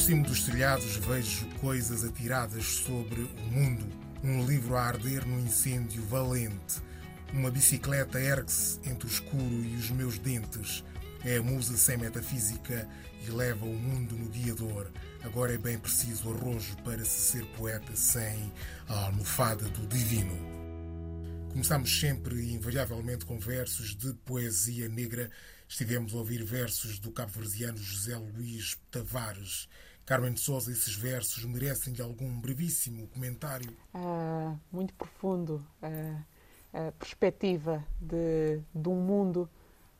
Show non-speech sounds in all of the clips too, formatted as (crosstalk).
cimo dos telhados vejo coisas atiradas sobre o mundo. Um livro a arder num incêndio valente. Uma bicicleta ergue-se entre o escuro e os meus dentes. É a musa sem metafísica e leva o mundo no guiador. Agora é bem preciso arrojo para se ser poeta sem a almofada do divino. Começamos sempre e invariavelmente com versos de poesia negra. Estivemos a ouvir versos do cabo-verdiano José Luís Tavares. Carmen de Souza, esses versos merecem algum brevíssimo comentário? Ah, muito profundo. Ah, a perspectiva de, de um mundo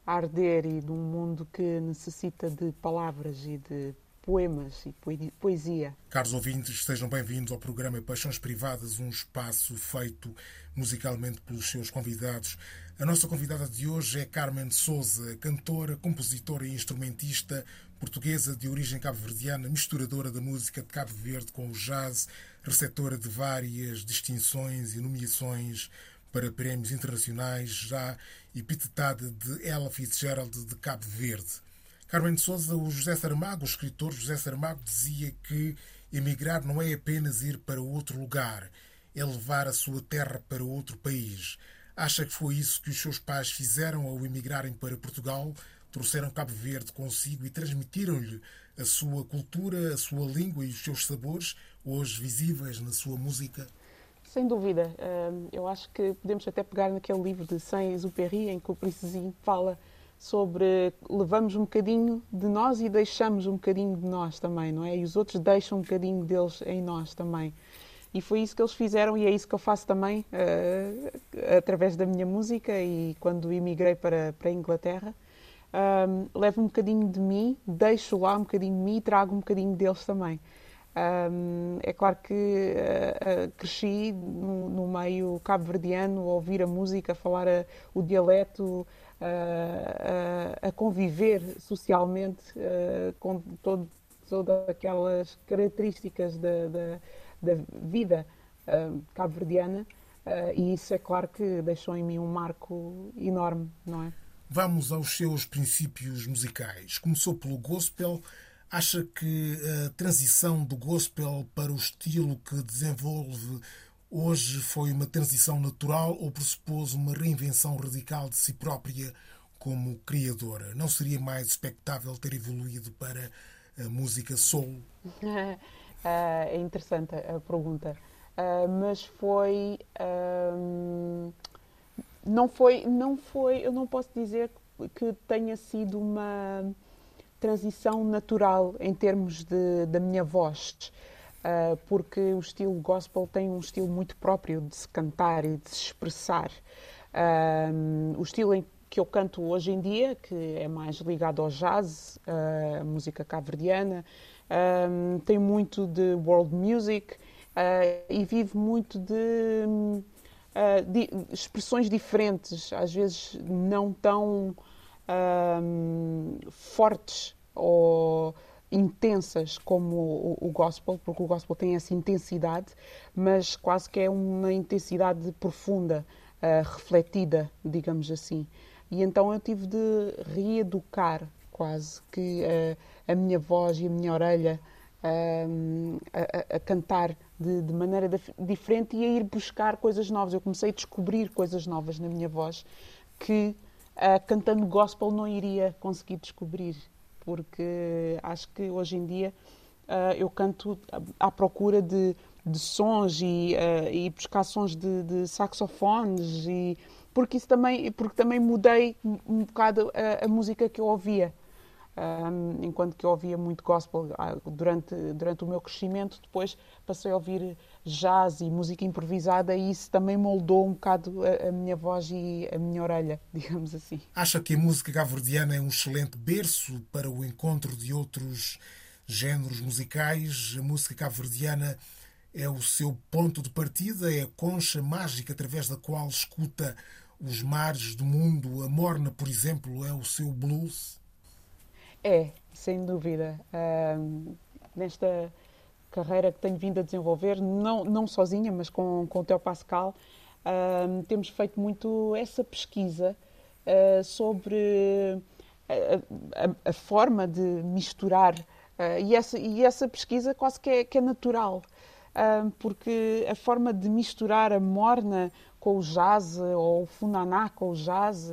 a arder e de um mundo que necessita de palavras e de poemas e poesia. Caros ouvintes, sejam bem-vindos ao programa Paixões Privadas, um espaço feito musicalmente pelos seus convidados. A nossa convidada de hoje é Carmen Souza, cantora, compositora e instrumentista portuguesa de origem cabo-verdiana, misturadora da música de Cabo Verde com o jazz, receptora de várias distinções e nomeações para prémios internacionais, já epitetada de Ella Fitzgerald de Cabo Verde. Carmen de Souza, o José Saramago, o escritor José Saramago, dizia que emigrar não é apenas ir para outro lugar, é levar a sua terra para outro país. Acha que foi isso que os seus pais fizeram ao emigrarem para Portugal? Trouxeram Cabo Verde consigo e transmitiram-lhe a sua cultura, a sua língua e os seus sabores, hoje visíveis na sua música? Sem dúvida. Eu acho que podemos até pegar naquele livro de Saint-Exupéry, em que o Princesinho fala sobre levamos um bocadinho de nós e deixamos um bocadinho de nós também, não é? E os outros deixam um bocadinho deles em nós também. E foi isso que eles fizeram e é isso que eu faço também uh, através da minha música e quando emigrei para, para a Inglaterra. Um, levo um bocadinho de mim, deixo lá um bocadinho de mim e trago um bocadinho deles também. Um, é claro que uh, uh, cresci no, no meio cabo-verdiano, a ouvir a música, a falar a, o dialeto, a, a conviver socialmente com todo, todas aquelas características da, da, da vida cabo-verdiana uh, e isso é claro que deixou em mim um marco enorme, não é? Vamos aos seus princípios musicais. Começou pelo gospel. Acha que a transição do gospel para o estilo que desenvolve Hoje foi uma transição natural ou pressupôs uma reinvenção radical de si própria como criadora? Não seria mais expectável ter evoluído para a música soul? (laughs) é interessante a pergunta, ah, mas foi não foi não foi eu não posso dizer que tenha sido uma transição natural em termos de, da minha voz uh, porque o estilo gospel tem um estilo muito próprio de se cantar e de se expressar. Uh, o estilo em que eu canto hoje em dia, que é mais ligado ao jazz, uh, música cabo-verdiana, tem muito de world music e vive muito de, de, expressões diferentes, às vezes não tão fortes ou intensas como o, o, gospel, porque o gospel tem essa intensidade, mas quase que é uma intensidade profunda, uh, refletida, digamos assim. E então eu tive de reeducar quase que uh, a minha voz e a minha orelha uh, a, a, cantar de, de maneira diferente e a ir buscar coisas novas. Eu comecei a descobrir coisas novas na minha voz que cantando gospel não iria conseguir descobrir porque acho que hoje em dia uh, eu canto à procura de, de sons e, uh, e buscar sons de, de, saxofones e porque isso também porque também mudei um bocado a, a música que eu ouvia um, enquanto que eu ouvia muito gospel ah, durante, durante o meu crescimento, depois passei a ouvir jazz e música improvisada e isso também moldou um bocado a, a minha voz e a minha orelha, (laughs) digamos assim. Acha que a música gavardiana é um excelente berço para o encontro de outros géneros musicais? A música cabo-verdiana é o seu ponto de partida, é a concha mágica através da qual escuta os mares do mundo. A morna, por exemplo, é o seu blues? É, sem dúvida. nesta carreira que tenho vindo a desenvolver, não, não sozinha, mas com, com o Teo Pascal, temos feito muito essa pesquisa uh, sobre a, a, a, forma de misturar e, essa, e essa pesquisa quase que é, que é natural, porque a forma de misturar a morna com o jazz ou o funaná com o jazz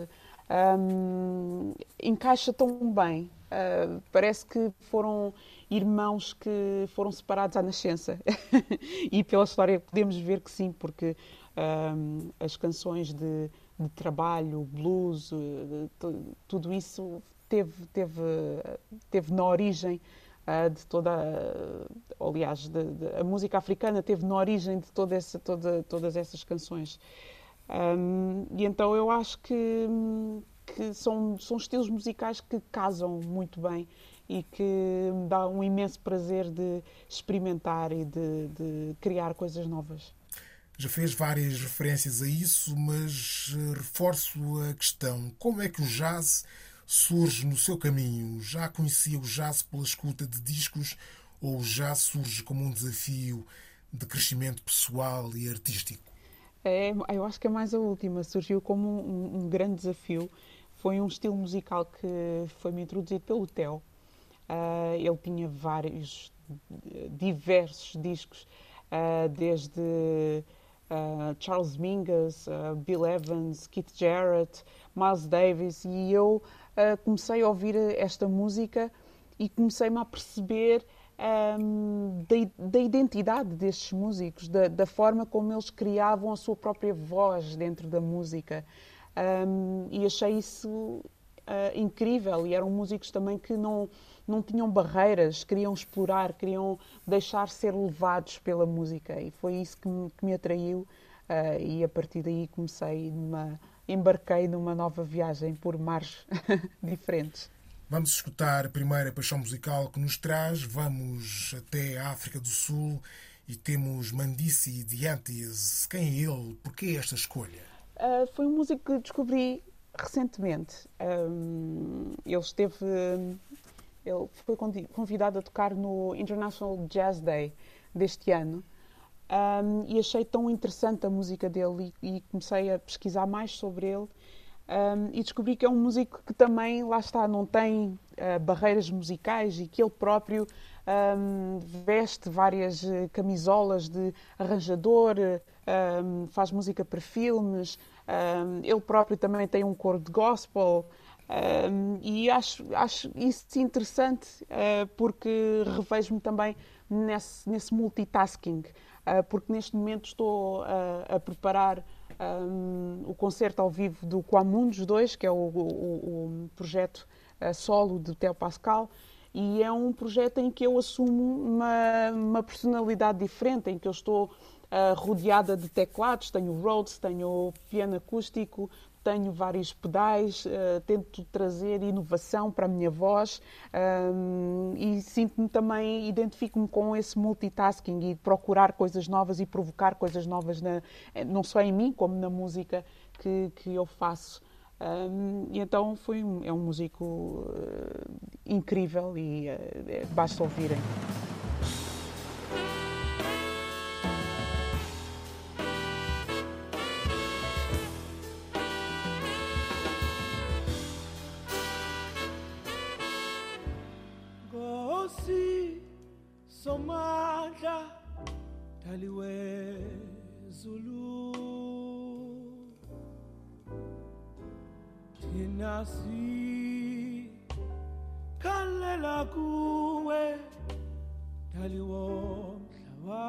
um, encaixa tão bem. Uh, parece que foram irmãos que foram separados à nascença. (laughs) e pela história podemos ver que sim, porque um, as canções de, de trabalho, blues, de, de, tudo isso teve, teve, teve na origem uh, de toda. Uh, aliás, de, a música africana teve na origem de toda essa, toda, todas essas canções. Um, e então eu acho que, que são, são estilos musicais que casam muito bem e que me dá um imenso prazer de experimentar e de, de criar coisas novas. Já fez várias referências a isso, mas eh, reforço a questão: como é que o jazz surge no seu caminho? Já conhecia o jazz pela escuta de discos ou já surge como um desafio de crescimento pessoal e artístico? É, eu acho que é mais a última. Surgiu como um, um grande desafio. Foi um estilo musical que foi-me introduzido pelo Theo. Uh, ele tinha vários, diversos discos, uh, desde uh, Charles Mingus, Bill Evans, Keith Jarrett, Miles Davis, e eu comecei a ouvir esta música e comecei-me a perceber um, da, da, identidade destes músicos, da, da, forma como eles criavam a sua própria voz dentro da música. Um, e achei isso uh, incrível. E eram músicos também que não, não tinham barreiras, queriam explorar, queriam deixar ser levados pela música. E foi isso que me, que me atraiu. Uh, e a partir daí comecei numa. embarquei numa nova viagem por mares (laughs) diferentes. Vamos escutar a primeira paixão musical que nos traz. Vamos até a África do Sul e temos Mandisi Diantes. Quem é ele? Porquê esta escolha? Uh, foi um músico que descobri recentemente. Um, ele esteve. Ele foi convidado a tocar no International Jazz Day deste ano. Um, e achei tão interessante a música dele e, e comecei a pesquisar mais sobre ele um, e descobri que é um músico que também, lá está, não tem uh, barreiras musicais e que ele próprio um, veste várias uh, camisolas de arranjador, um, faz música para filmes, ele próprio também tem um coro de gospel. e acho, acho isso interessante uh, porque revejo-me também nesse, nesse multitasking, porque neste momento estou a preparar um, o concerto ao vivo do Quamundos 2, que é o, o, o projeto uh, solo de Theo Pascal, e é um projeto em que eu assumo uma, uma personalidade diferente, em que eu estou uh, rodeada de teclados, tenho Rhodes, tenho piano acústico, tenho vários pedais, uh, tento trazer inovação para a minha voz um, e sinto-me também, identifico-me com esse multitasking e procurar coisas novas e provocar coisas novas, na, não só em mim, como na música que, que eu faço. Um, e então foi, é um músico uh, incrível e uh, basta ouvirem. Nasi khalela kuwe daliwo mhlaba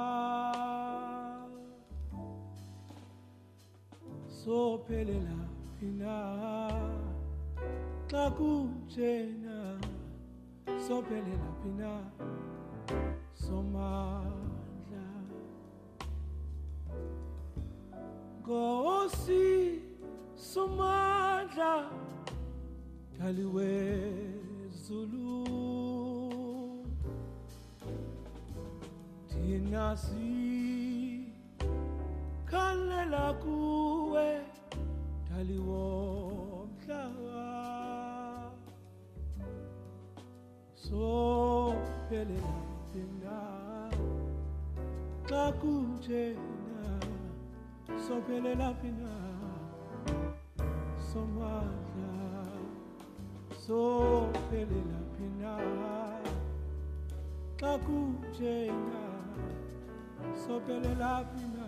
sophelela phina xa kunjena. Sophelela phina somandla ngosi somandla wezulu thina sikhalela kuwe dali womhlaba sophelela thina xa kunjena sophelela phina somandla sophelela phi na? Xa kunjenga sophelela phi na?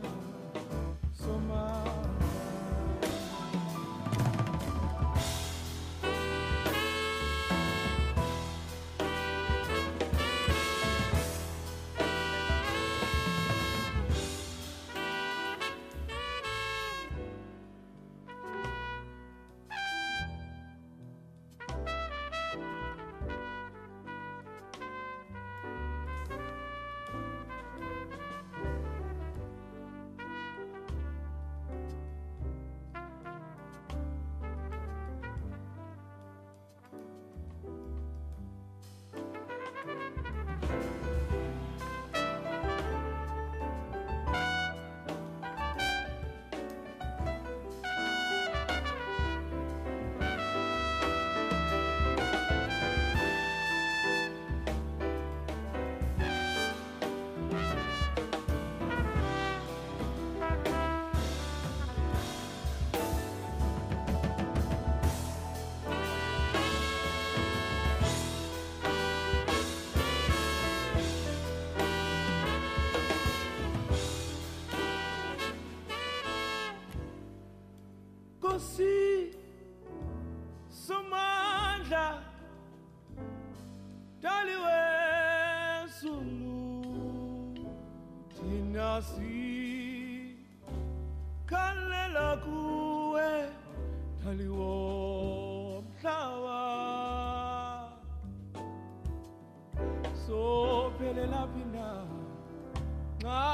inkosi somandla daliwesulu thina sikhalela kuwe daliwomhlaba sophelela phi na nxa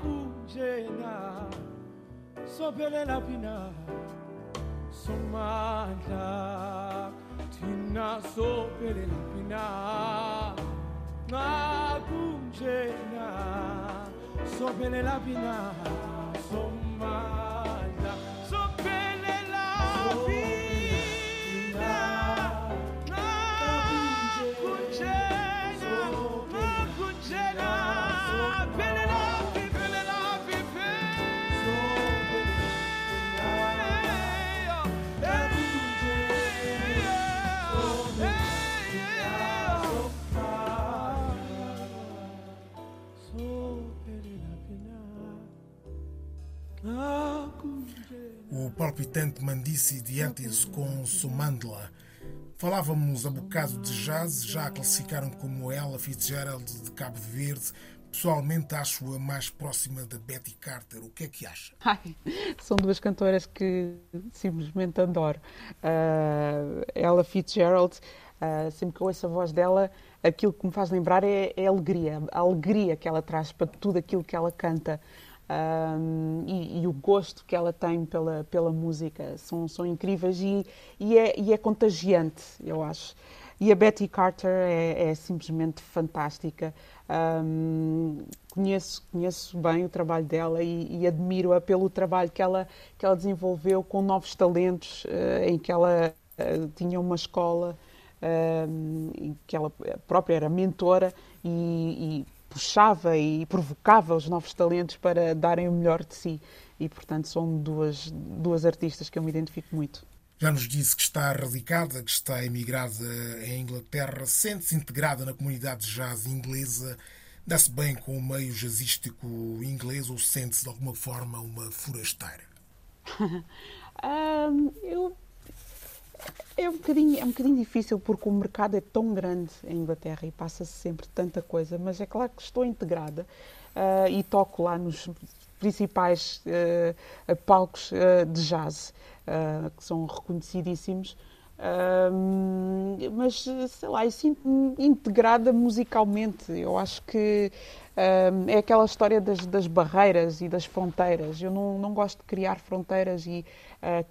kunjena sophelela phi na so somancak Tina so pina Na kumjena So pina Somancak O palpitante Mandici diante-se com Sumandla. Falávamos há bocado de jazz, já a classificaram como ela, Fitzgerald de Cabo Verde. Pessoalmente acho-a mais próxima da Betty Carter. O que é que acha? Ai, são duas cantoras que simplesmente adoro. Uh, ela Fitzgerald, uh, sempre que ouço a voz dela, aquilo que me faz lembrar é, é a alegria, a alegria que ela traz para tudo aquilo que ela canta. Um, e, e, o gosto que ela tem pela, pela música são, são incríveis e, e, é, e é contagiante, eu acho. E a Betty Carter é, é simplesmente fantástica. Um, conheço, conheço bem o trabalho dela e, e admiro-a pelo trabalho que ela, que ela desenvolveu com novos talentos, uh, em que ela uh, tinha uma escola, uh, em que ela própria era mentora e, e puxava e provocava os novos talentos para darem o melhor de si. E, portanto, são duas, duas artistas que eu me identifico muito. Já nos disse que está radicada, que está emigrada em Inglaterra, sente-se integrada na comunidade de jazz inglesa, dá-se bem com o meio jazzístico inglês ou sente-se de alguma forma uma forasteira? (laughs) um, eu é um, bocadinho, é um bocadinho difícil porque o mercado é tão grande em Inglaterra e passa-se sempre tanta coisa, mas é claro que estou integrada uh, e toco lá nos principais uh, palcos uh, de jazz, que são reconhecidíssimos. mas, sei lá, eu sinto-me integrada musicalmente. Eu acho que é aquela história das, das, barreiras e das fronteiras. Eu não, não gosto de criar fronteiras e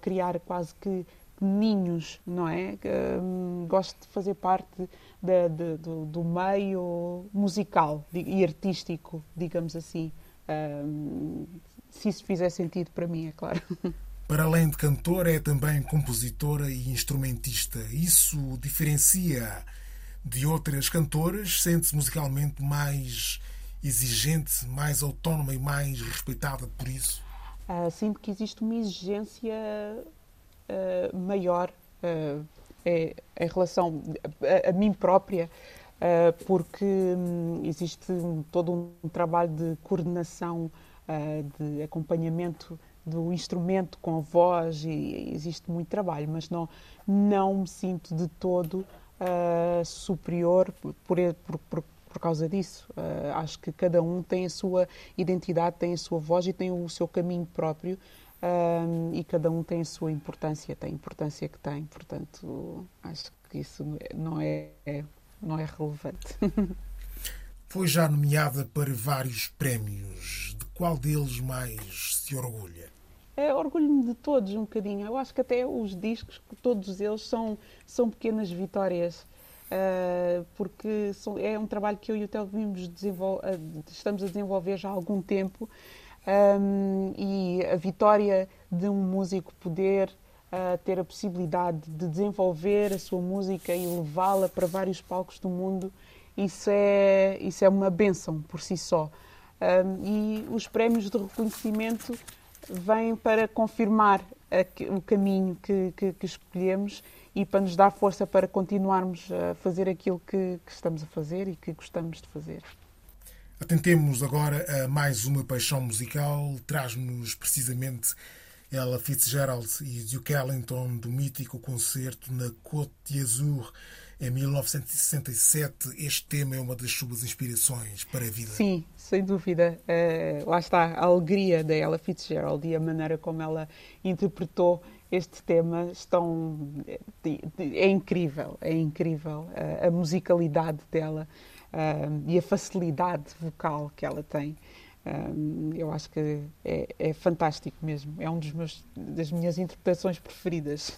criar quase que ninhos, não é? Um, gosto de fazer parte de, de, do, do, meio musical e artístico, digamos assim. Um, se isso fizer sentido para mim, é claro. (laughs) Para além de cantora, é também compositora e instrumentista. Isso diferencia de outras cantoras? Sente-se musicalmente mais exigente, mais autónoma e mais respeitada por isso? Uh, sinto que existe uma exigência uh, maior uh, é, em relação a, a, mim própria uh, porque um, existe um, todo um trabalho de coordenação, de acompanhamento do instrumento com a voz e existe muito trabalho, mas não, não me sinto de todo superior por, por, por, por, causa disso. Uh, acho que cada um tem a sua identidade, tem a sua voz e tem o seu caminho próprio uh, e cada um tem a sua importância, tem a importância que tem, portanto acho que isso não é, é não é relevante. (laughs) Foi já nomeada para vários prémios. De qual deles mais se orgulha? É, orgulho-me de todos um bocadinho. Eu acho que até os discos, todos eles são, são pequenas vitórias. Uh, porque são, é um trabalho que eu e o Tel vimos desenvol uh, estamos a desenvolver já há algum tempo um, e a vitória de um músico poder uh, ter a possibilidade de desenvolver a sua música e levá-la para vários palcos do mundo, isso é, isso é uma benção por si só. Um, e os prémios de reconhecimento vêm para confirmar o caminho que, que, que, escolhemos e para nos dar força para continuarmos a fazer aquilo que, que estamos a fazer e que gostamos de fazer. Atentemos agora a mais uma paixão musical. Traz-nos precisamente ela Fitzgerald e Duke Ellington do mítico concerto na Côte d'Azur em 1967. Este tema é uma das suas inspirações para a vida. Sim, sem dúvida. Uh, lá está a alegria da Ella Fitzgerald e a maneira como ela interpretou este tema estão é incrível, é incrível uh, a musicalidade dela uh, e a facilidade vocal que ela tem. eu acho que é, é fantástico mesmo. É um meus das minhas interpretações preferidas.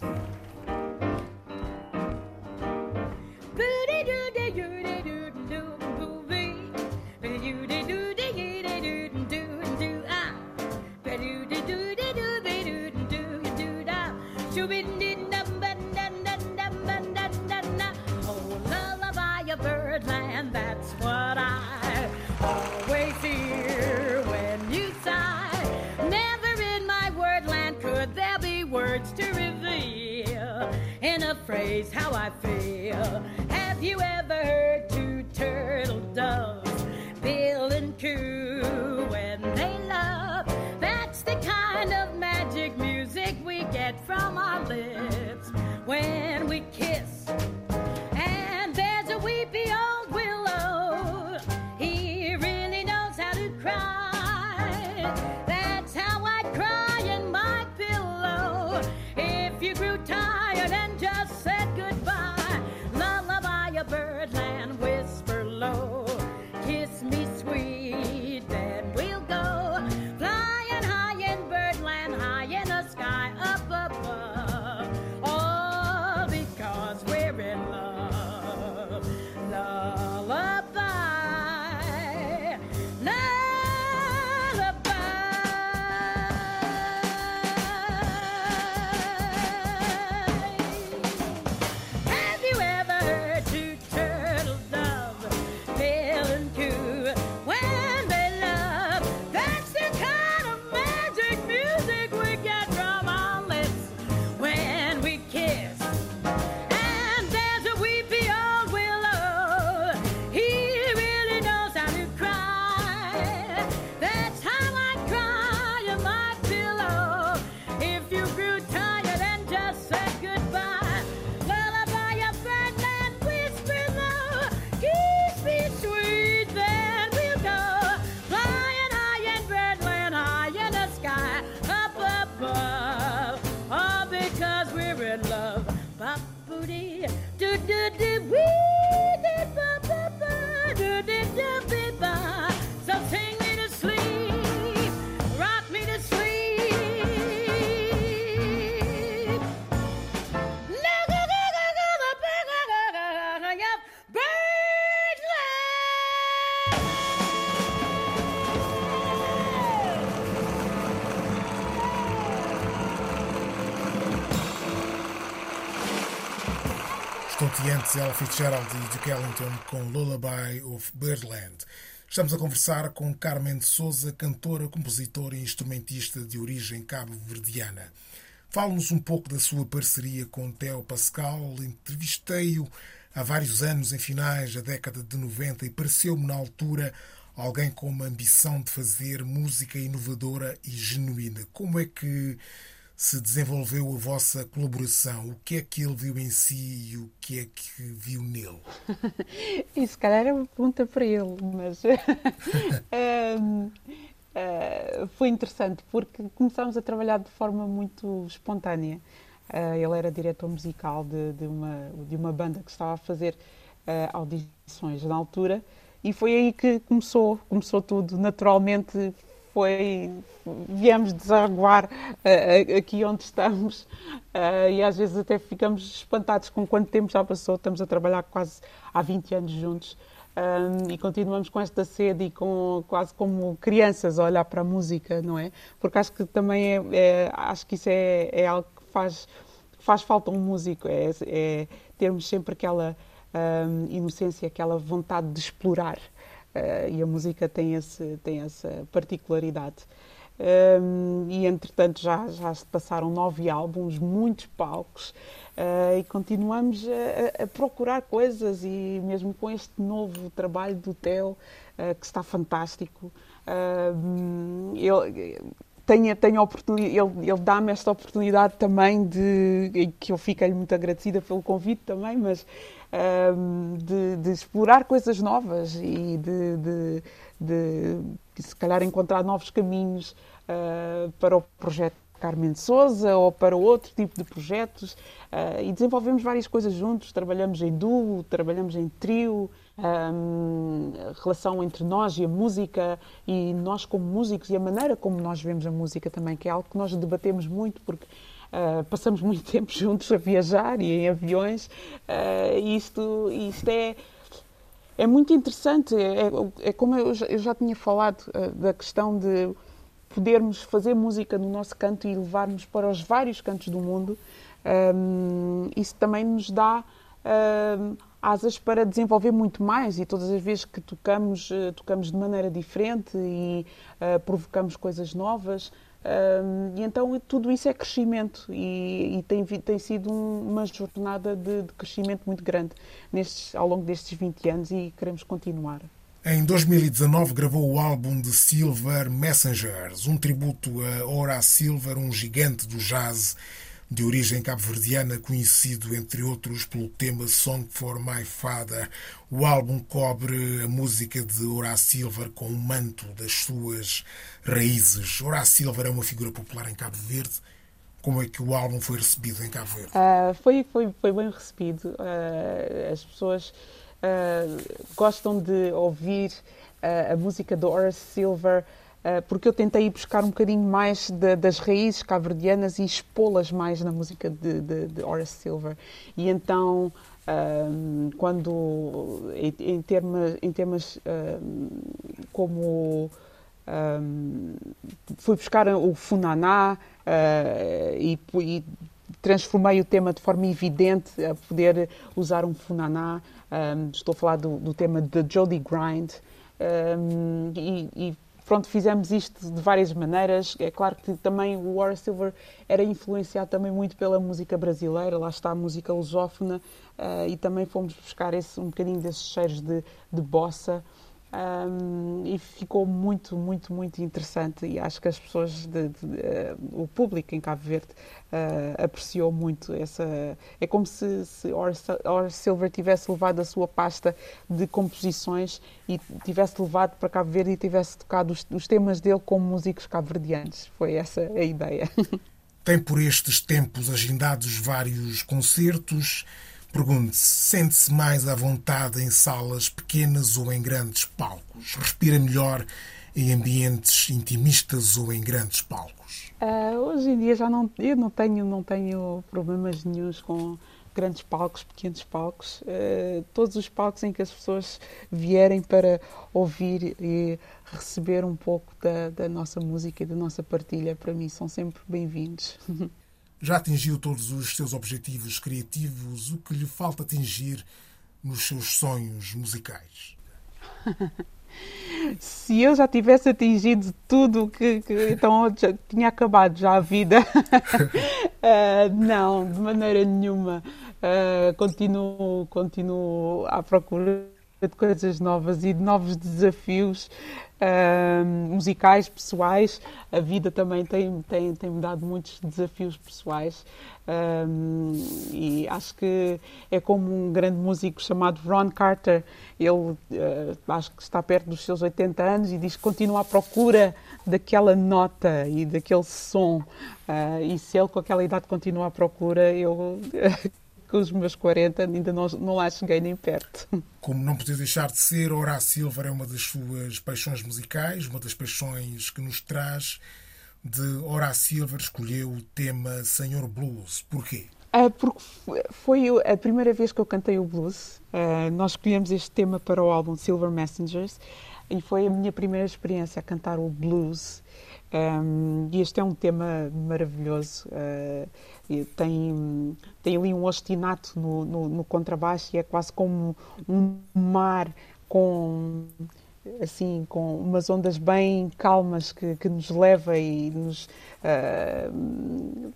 Phrase how I feel. Have you ever Fitzgerald e Duke Ellington com Lullaby of Birdland. Estamos a conversar com Carmen de Souza, cantora, compositora e instrumentista de origem cabo-verdiana. Fale-nos um pouco da sua parceria com Theo Pascal. Entrevistei-o há vários anos, em finais da década de 90, e pareceu-me na altura alguém com uma ambição de fazer música inovadora e genuína. Como é que se desenvolveu a vossa colaboração? O que é que ele viu em si e o que é que viu nele? Isso, (laughs) se calhar, é uma pergunta para ele, mas (laughs) um, uh, foi interessante porque começámos a trabalhar de forma muito espontânea. Uh, ele era diretor musical de, de, uma, de uma banda que estava a fazer uh, audições na altura e foi aí que começou, começou tudo. Naturalmente foi viemos desaguar uh, aqui onde estamos uh, e às vezes até ficamos espantados com quanto tempo já passou. Estamos a trabalhar quase há 20 anos juntos um, e continuamos com esta sede e com quase como crianças a olhar para a música, não é? Porque acho que também é, é acho que isso é, é algo que faz faz falta um músico, é, é termos sempre aquela um, inocência, aquela vontade de explorar. Uh, e a música tem, esse, tem essa particularidade. Um, e entretanto já, já se passaram nove álbuns, muitos palcos, uh, e continuamos a, a, procurar coisas. E mesmo com este novo trabalho do Theo, uh, que está fantástico, uh, ele, tenho, tenho oportunidade, ele, ele dá-me esta oportunidade também de que eu fico-lhe muito agradecida pelo convite também, mas um, de, de, explorar coisas novas e de, de, de se calhar encontrar novos caminhos uh, para o projeto Carmen Souza ou para outro tipo de projetos. Uh, e desenvolvemos várias coisas juntos, trabalhamos em duo, trabalhamos em trio, um, a relação entre nós e a música e nós como músicos e a maneira como nós vemos a música também, que é algo que nós debatemos muito porque Uh, passamos muito (laughs) tempo juntos a viajar e em aviões. Uh, isto, isto é, é muito interessante. É, é, é como eu já, eu já, tinha falado uh, da questão de podermos fazer música no nosso canto e levarmos para os vários cantos do mundo. Um, isso também nos dá asas para desenvolver muito mais e todas as vezes que tocamos, tocamos de maneira diferente e provocamos coisas novas e então tudo isso é crescimento e, e tem, tem sido um, uma jornada de, de, crescimento muito grande nestes, ao longo destes 20 anos e queremos continuar. Em 2019 gravou o álbum de Silver Messengers, um tributo a Horace Silver, um gigante do jazz de origem cabo-verdiana, conhecido, entre outros, pelo tema Song for My Father. O álbum cobre a música de Horace Silver com o manto das suas raízes. Horace Silver é uma figura popular em Cabo Verde. Como é que o álbum foi recebido em Cabo Verde? Uh, foi, foi, foi bem recebido. Uh, as pessoas uh, gostam de ouvir a música de Horace Silver porque eu tentei ir buscar um bocadinho mais de, das raízes caverdianas e expô-las mais na música de, de, de, Horace Silver. E então, um, ehm, quando, em, em, termos, em termos um, ehm, como. Um, fui buscar o Funaná uh, e, e, transformei o tema de forma evidente a poder usar um Funaná. estou a falar do, do tema de Jody Grind. e, e pronto, fizemos isto de várias maneiras. É claro que também o War Silver era influenciado também muito pela música brasileira, lá está a música lusófona, uh, e também fomos buscar esse, um bocadinho desses cheiros de, de bossa. Um, e ficou muito, muito, muito interessante e acho que as pessoas, de, de, uh, o público em Cabo Verde uh, apreciou muito essa... É como se, se Or Silver tivesse levado a sua pasta de composições e tivesse levado para Cabo Verde e tivesse tocado os, os temas dele como músicos cabo-verdianos. Foi essa a ideia. (laughs) Tem por estes tempos agendados vários concertos Pergunte-se, sente-se mais à vontade em salas pequenas ou em grandes palcos? Respira melhor em ambientes intimistas ou em grandes palcos? Uh, hoje em dia já não, eu não tenho, não tenho problemas nenhums com grandes palcos, pequenos palcos. Uh, todos os palcos em que as pessoas vierem para ouvir e receber um pouco da, da nossa música e da nossa partilha, para mim são sempre bem-vindos. (laughs) Já atingiu todos os seus objetivos criativos? O que lhe falta atingir nos seus sonhos musicais? (laughs) Se eu já tivesse atingido tudo que, que então já tinha acabado já a vida, uh, (laughs) não, de maneira nenhuma. Uh, continuo, continuo à procura de coisas novas e de novos desafios uh, musicais, pessoais. A vida também tem, tem, tem me dado muitos desafios pessoais. E acho que é como um grande músico chamado Ron Carter. Ele uh, acho que está perto dos seus 80 anos e diz que continua à procura daquela nota e daquele som. Uh, e se ele com aquela idade continua à procura, eu (laughs) com os meus 40 ainda não, não lá cheguei nem perto. Como não podia deixar de ser, Horácio Silva é uma das suas paixões musicais, uma das paixões que nos traz. De Horácio Silva escolheu o tema Senhor Blues. Porquê? Uh, porque foi a primeira vez que eu cantei o blues. Uh, nós escolhemos este tema para o álbum Silver Messengers e foi a minha primeira experiência a cantar o blues. Um, e este é um tema maravilhoso. Uh, tem, tem ali um ostinato no, no, no, contrabaixo e é quase como um mar com assim com umas ondas bem calmas que, que nos leva e nos uh,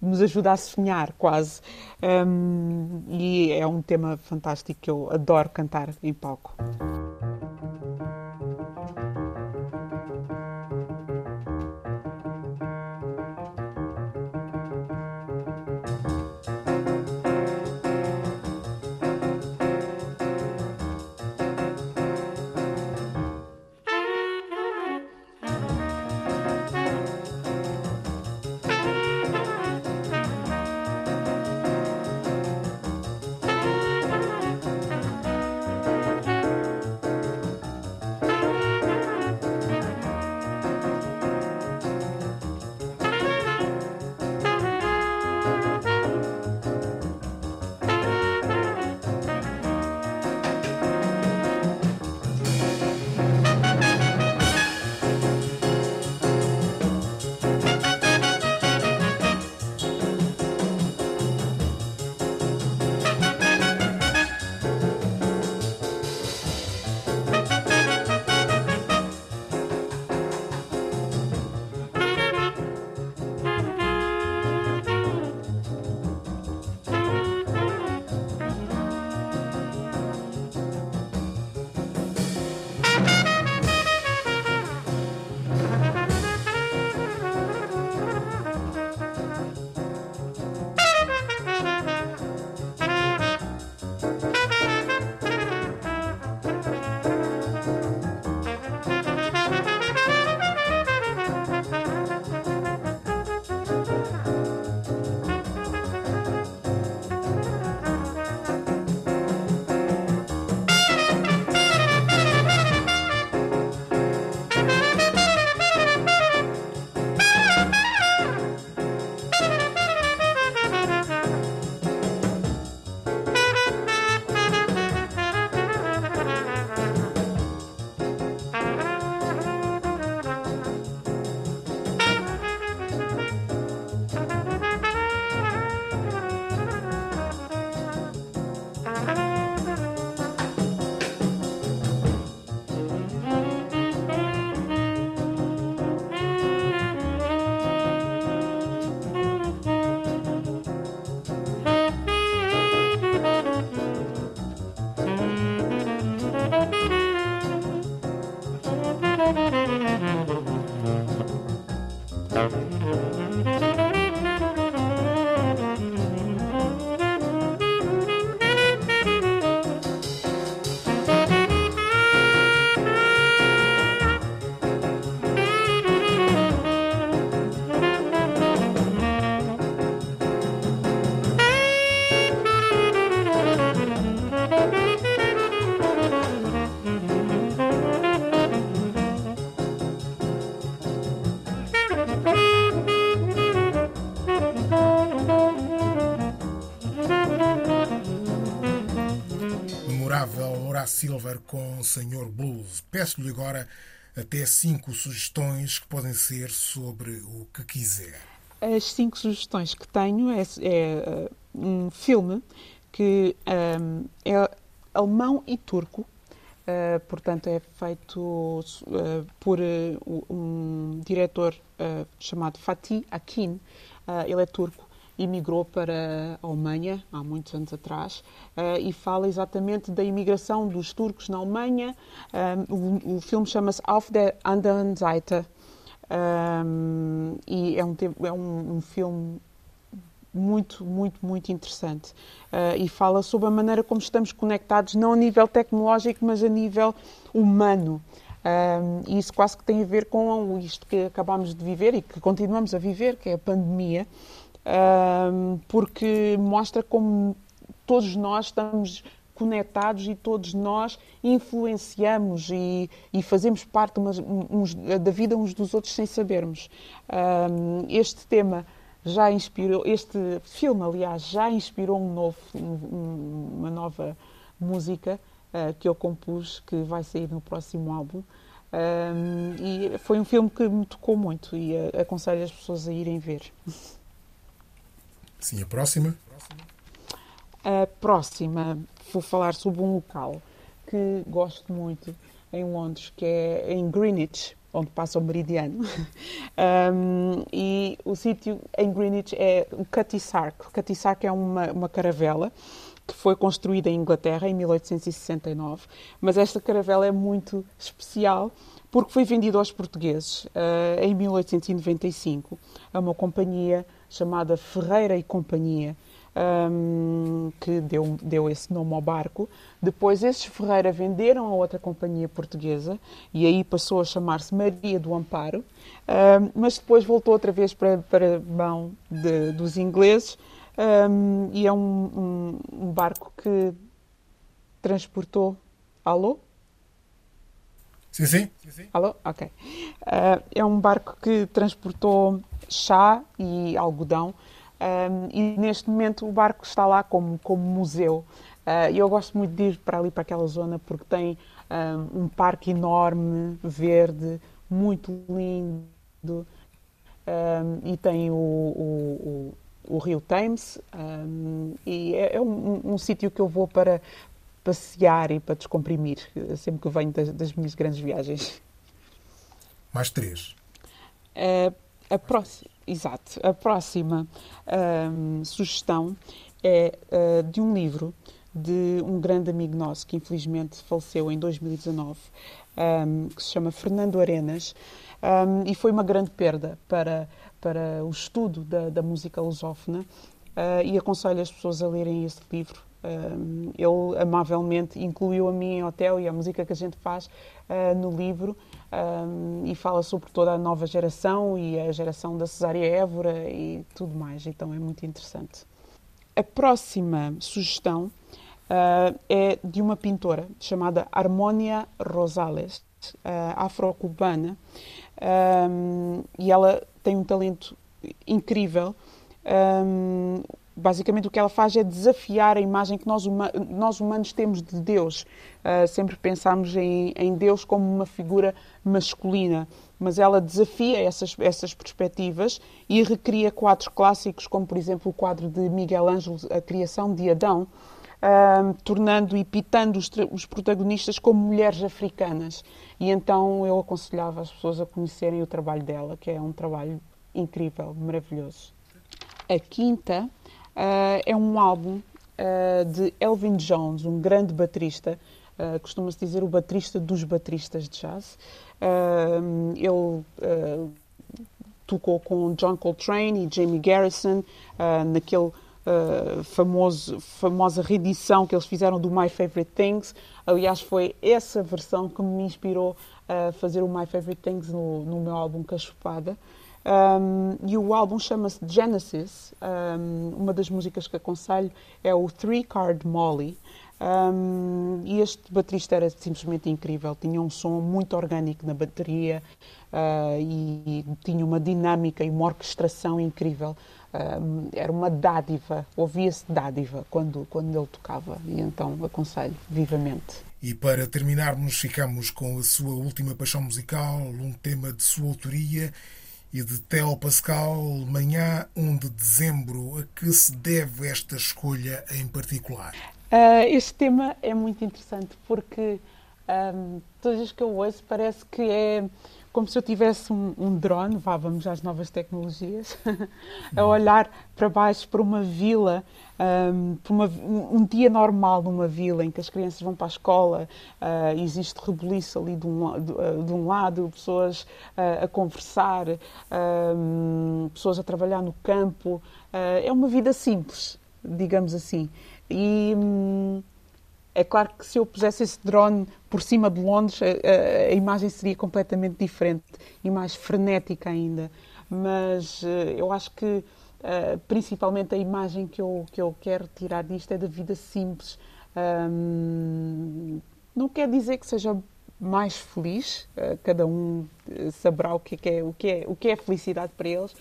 nos ajuda a sonhar quase um, e é um tema fantástico que eu adoro cantar em palco. Silver com Senhor Blues. Peço-lhe agora até cinco sugestões que podem ser sobre o que quiser. As cinco sugestões que tenho é, é uh, um filme que um, é alemão e turco. Uh, portanto, é feito uh, por uh, um diretor chamado Fatih Akin. ele é turco e migrou para a Alemanha há muitos anos atrás e fala exatamente da imigração dos turcos na Alemanha. o, o, filme chama-se Auf der anderen Seite um, e é um, é um, um filme muito, muito, muito interessante. Uh, e fala sobre a maneira como estamos conectados, não a nível tecnológico, mas a nível humano. Um, e isso quase que tem a ver com isto que acabamos de viver e que continuamos a viver, que é a pandemia, porque mostra como todos nós estamos conectados e todos nós influenciamos e, e fazemos parte umas, uns, da vida uns dos outros sem sabermos. Este tema já inspirou, este filme, aliás, já inspirou um novo, um, uma nova música uh, que eu compus, que vai sair no próximo álbum. Um, e foi um filme que me tocou muito e uh, aconselho as pessoas a irem ver. (laughs) Sim, a próxima? A próxima, vou falar sobre um local que gosto muito em Londres, que é em Greenwich, onde passa o meridiano. (laughs) um, e o sítio em Greenwich é o Cutty Sark. Cutty Sark é uma, uma caravela que foi construída em Inglaterra em 1869, mas esta caravela é muito especial porque foi vendida aos portugueses uh, em 1895 a uma companhia chamada Ferreira e Companhia, um, que deu, deu esse nome ao barco. Depois, esses Ferreira venderam a outra companhia portuguesa e aí passou a chamar-se Maria do Amparo, um, mas depois voltou outra vez para, para a mão de, dos ingleses um, e é um, um, barco que transportou. Alô? Sim, sim. Alô? Ok. Uh, é um barco que transportou chá e algodão um, e neste momento o barco está lá como, como museu. Uh, eu gosto muito de ir para ali, para aquela zona, porque tem um, um parque enorme, verde, muito lindo. Um, e tem o, o, o, o Rio Thames. e é, é um, um sítio que eu vou para passear e para descomprimir, sempre que venho das, das minhas grandes viagens. Mais três. Uh, a próxima. Exato. A próxima um, sugestão é uh, de um livro de um grande amigo nosso que infelizmente faleceu em 2019, um, que se chama Fernando Arenas, um, e foi uma grande perda para, para o estudo da, da música lusófona. Uh, e aconselho as pessoas a lerem este livro. Um, ele amavelmente incluiu a mim em hotel e a música que a gente faz uh, no livro um, e fala sobre toda a nova geração e a geração da Cesária Évora e tudo mais. Então é muito interessante. A próxima sugestão uh, é de uma pintora chamada Harmonia Rosales, uh, afro-cubana, um, e ela tem um talento incrível. Um, basicamente o que ela faz é desafiar a imagem que nós, huma nós humanos temos de Deus. Uh, sempre pensamos em, em, Deus como uma figura masculina, mas ela desafia essas, essas perspectivas e recria quadros clássicos, como por exemplo o quadro de Miguel Ângelo, A Criação de Adão, uh, tornando e pitando os, os protagonistas como mulheres africanas. E então eu aconselhava as pessoas a conhecerem o trabalho dela, que é um trabalho incrível, maravilhoso. A quinta Uh, é um álbum uh, de Elvin Jones, um grande baterista, uh, costuma-se dizer o baterista dos bateristas de jazz. ele tocou com John Coltrane e Jamie Garrison naquele famoso, famosa reedição que eles fizeram do My Favorite Things. Aliás, foi essa versão que me inspirou a fazer o My Favorite Things no, no meu álbum Cachupada. Um, e o álbum chama-se Genesis. Um, uma das músicas que aconselho é o Three Card Molly. Um, e este baterista era simplesmente incrível, tinha um som muito orgânico na bateria uh, e, e, tinha uma dinâmica e uma orquestração incrível. Uh, era uma dádiva, ouvia-se dádiva quando, quando ele tocava, e então aconselho vivamente. E para terminarmos, ficamos com a sua última paixão musical, um tema de sua autoria e de Theo Pascal, manhã 1 de dezembro. A que se deve esta escolha em particular? Uh, este tema é muito interessante porque Ahm, todas as que eu ouço parece que é como se eu tivesse um, um drone, vá, vamos às novas tecnologias, (laughs) a olhar para baixo para uma vila, ahm, para uma- um, um dia normal numa vila em que as crianças vão para a escola, ah, existe rebuliço ali de um, de, ah, de um lado, pessoas ah, a conversar, ahm, pessoas a trabalhar no campo. Ah, é uma vida simples, digamos assim. E. hum, é claro que se eu pusesse esse drone por cima de Londres, a, a- imagem seria completamente diferente e mais frenética ainda. Mas eh, eu acho que, eh, principalmente, a imagem que eu, que eu quero tirar disto é da vida simples. Não quer dizer que seja mais feliz, eh, cada um saberá o que é, que é- o que é, o que é felicidade para eles,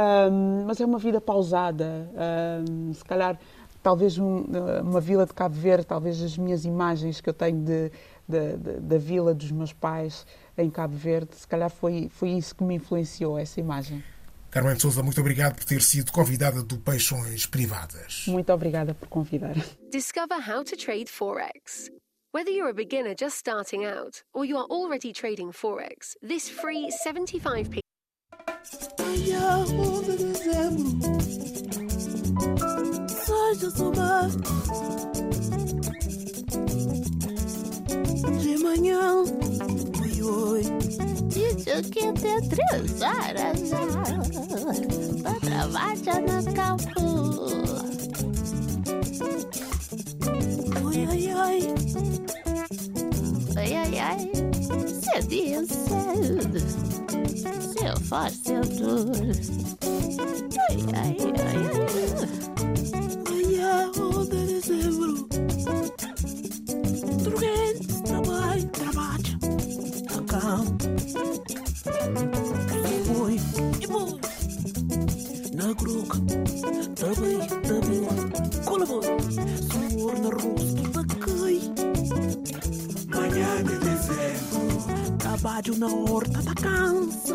Ahm, mas é uma vida pausada. Ahm, se calhar talvez um- uma vila de Cabo Verde, talvez as minhas imagens que eu tenho de, de- de- da vila dos meus pais em Cabo Verde, se calhar foi, foi isso que me influenciou, essa imagem. Carmen de Souza, muito obrigado por ter sido convidada do Peixões Privadas. Muito obrigada por convidar. Discover how to trade Forex. Whether you're a beginner just starting out or you are already trading Forex, this free 75p de manhã, oi, oi. Isso que te três horas pra trabalhar no campo. Oi, ai, ai. Oi, ai, ai. Seu dia cedo, seu forte, seu dor. Ai, ai, ai, ai é o de dezembro. Truguente, trabalho, trabalho. Acalmo. E boi, e boi. Na gruca, também, também. Cola boi. Suor na rosto da cai. Manhã de dezembro. Trabalho na horta da cansa.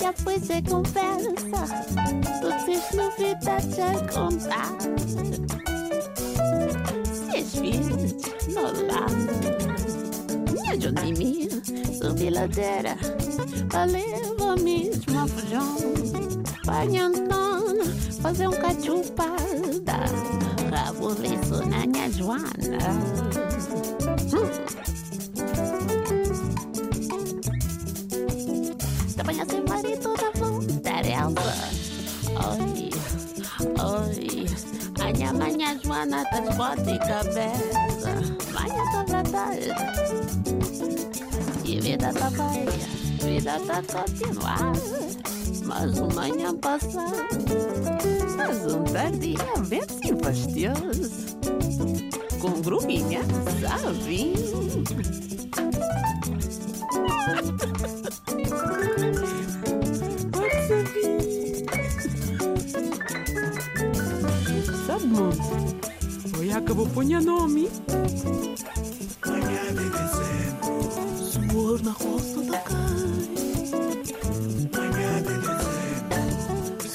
ya fuiste conversa, tot is mijn vida contar. Se es visto, no lá. Yo ni miro, subi ladeira, valeu a mesma fujão. Panhantona, fazer um cachupada, Rabo liso na minha joana. semana tem bota e cabeça. Mas eu sou. E vida tá feia, vida tá continuada. Mas um manhã passar, mas um tarde a é ver se fastioso. Com gruminha, sabe? (laughs) Sabe, To jakabo po vou Ka njani Suor na Suar. Da hosta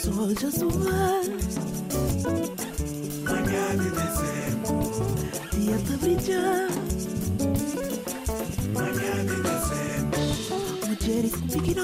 Sol já suar Ka de dezembro. Dia të vritja Ka njani dhe zemru Më gjeri së më